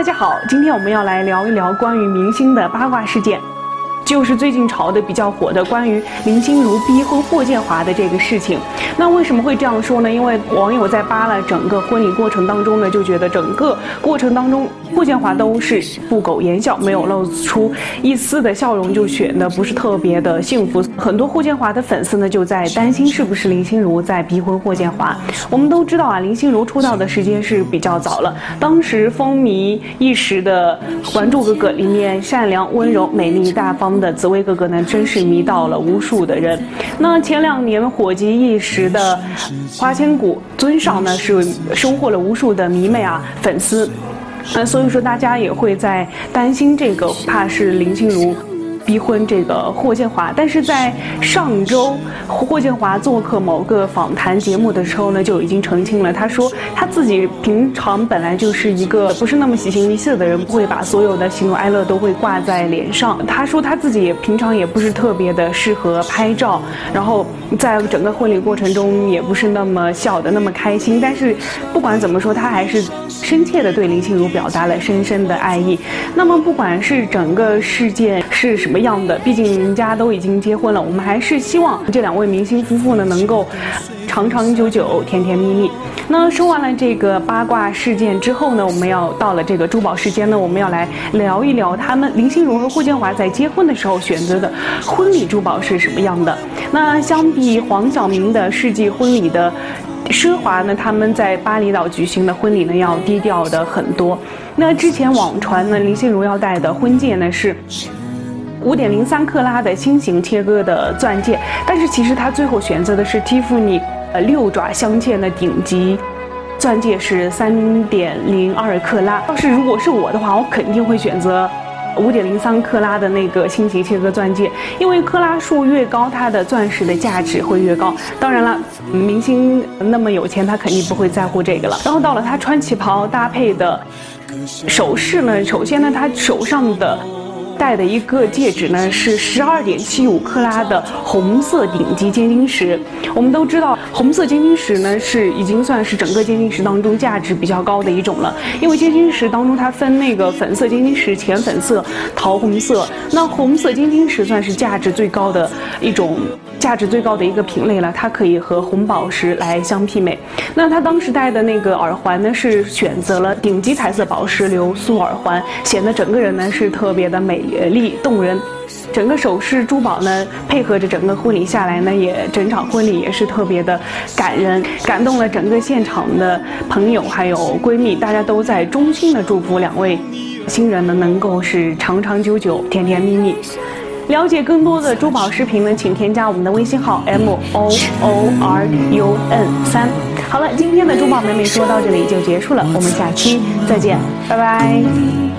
大家好，今天我们要来聊一聊关于明星的八卦事件。就是最近炒的比较火的关于林心如逼婚霍建华的这个事情。那为什么会这样说呢？因为网友在扒了整个婚礼过程当中呢，就觉得整个过程当中霍建华都是不苟言笑，没有露出一丝的笑容，就显得不是特别的幸福。很多霍建华的粉丝呢就在担心是不是林心如在逼婚霍建华。我们都知道啊，林心如出道的时间是比较早了，当时风靡一时的《还珠格格》里面善良、温柔、美丽、大方。的紫薇哥哥呢，真是迷倒了无数的人。那前两年火极一时的花千骨尊上呢，是收获了无数的迷妹啊粉丝。那所以说，大家也会在担心这个，怕是林心如。逼婚这个霍建华，但是在上周霍建华做客某个访谈节目的时候呢，就已经澄清了。他说他自己平常本来就是一个不是那么喜形于色的人，不会把所有的喜怒哀乐都会挂在脸上。他说他自己也平常也不是特别的适合拍照，然后在整个婚礼过程中也不是那么笑的那么开心。但是不管怎么说，他还是深切的对林心如表达了深深的爱意。那么不管是整个事件是什么样的，毕竟人家都已经结婚了，我们还是希望这两位明星夫妇呢能够长长久久、甜甜蜜蜜。那说完了这个八卦事件之后呢，我们要到了这个珠宝时间呢，我们要来聊一聊他们林心如和霍建华在结婚的时候选择的婚礼珠宝是什么样的。那相比黄晓明的世纪婚礼的。奢华呢？他们在巴厘岛举行的婚礼呢，要低调的很多。那之前网传呢，林心如要戴的婚戒呢是五点零三克拉的新型切割的钻戒，但是其实她最后选择的是蒂芙尼呃六爪镶嵌的顶级钻戒，是三点零二克拉。要是如果是我的话，我肯定会选择。五点零三克拉的那个新型切割钻戒，因为克拉数越高，它的钻石的价值会越高。当然了，明星那么有钱，他肯定不会在乎这个了。然后到了他穿旗袍搭配的首饰呢，首先呢，他手上的。戴的一个戒指呢，是十二点七五克拉的红色顶级尖晶石。我们都知道，红色尖晶石呢是已经算是整个尖晶石当中价值比较高的一种了。因为尖晶石当中它分那个粉色尖晶石、浅粉色、桃红色，那红色尖晶石算是价值最高的一种。价值最高的一个品类了，它可以和红宝石来相媲美。那他当时戴的那个耳环呢，是选择了顶级彩色宝石流苏耳环，显得整个人呢是特别的美美丽动人。整个首饰珠宝呢，配合着整个婚礼下来呢，也整场婚礼也是特别的感人，感动了整个现场的朋友还有闺蜜，大家都在衷心的祝福两位新人呢，能够是长长久久、甜甜蜜蜜。了解更多的珠宝视频呢，请添加我们的微信号 m o o r u n 三。好了，今天的珠宝美美说到这里就结束了，我们下期再见，拜拜。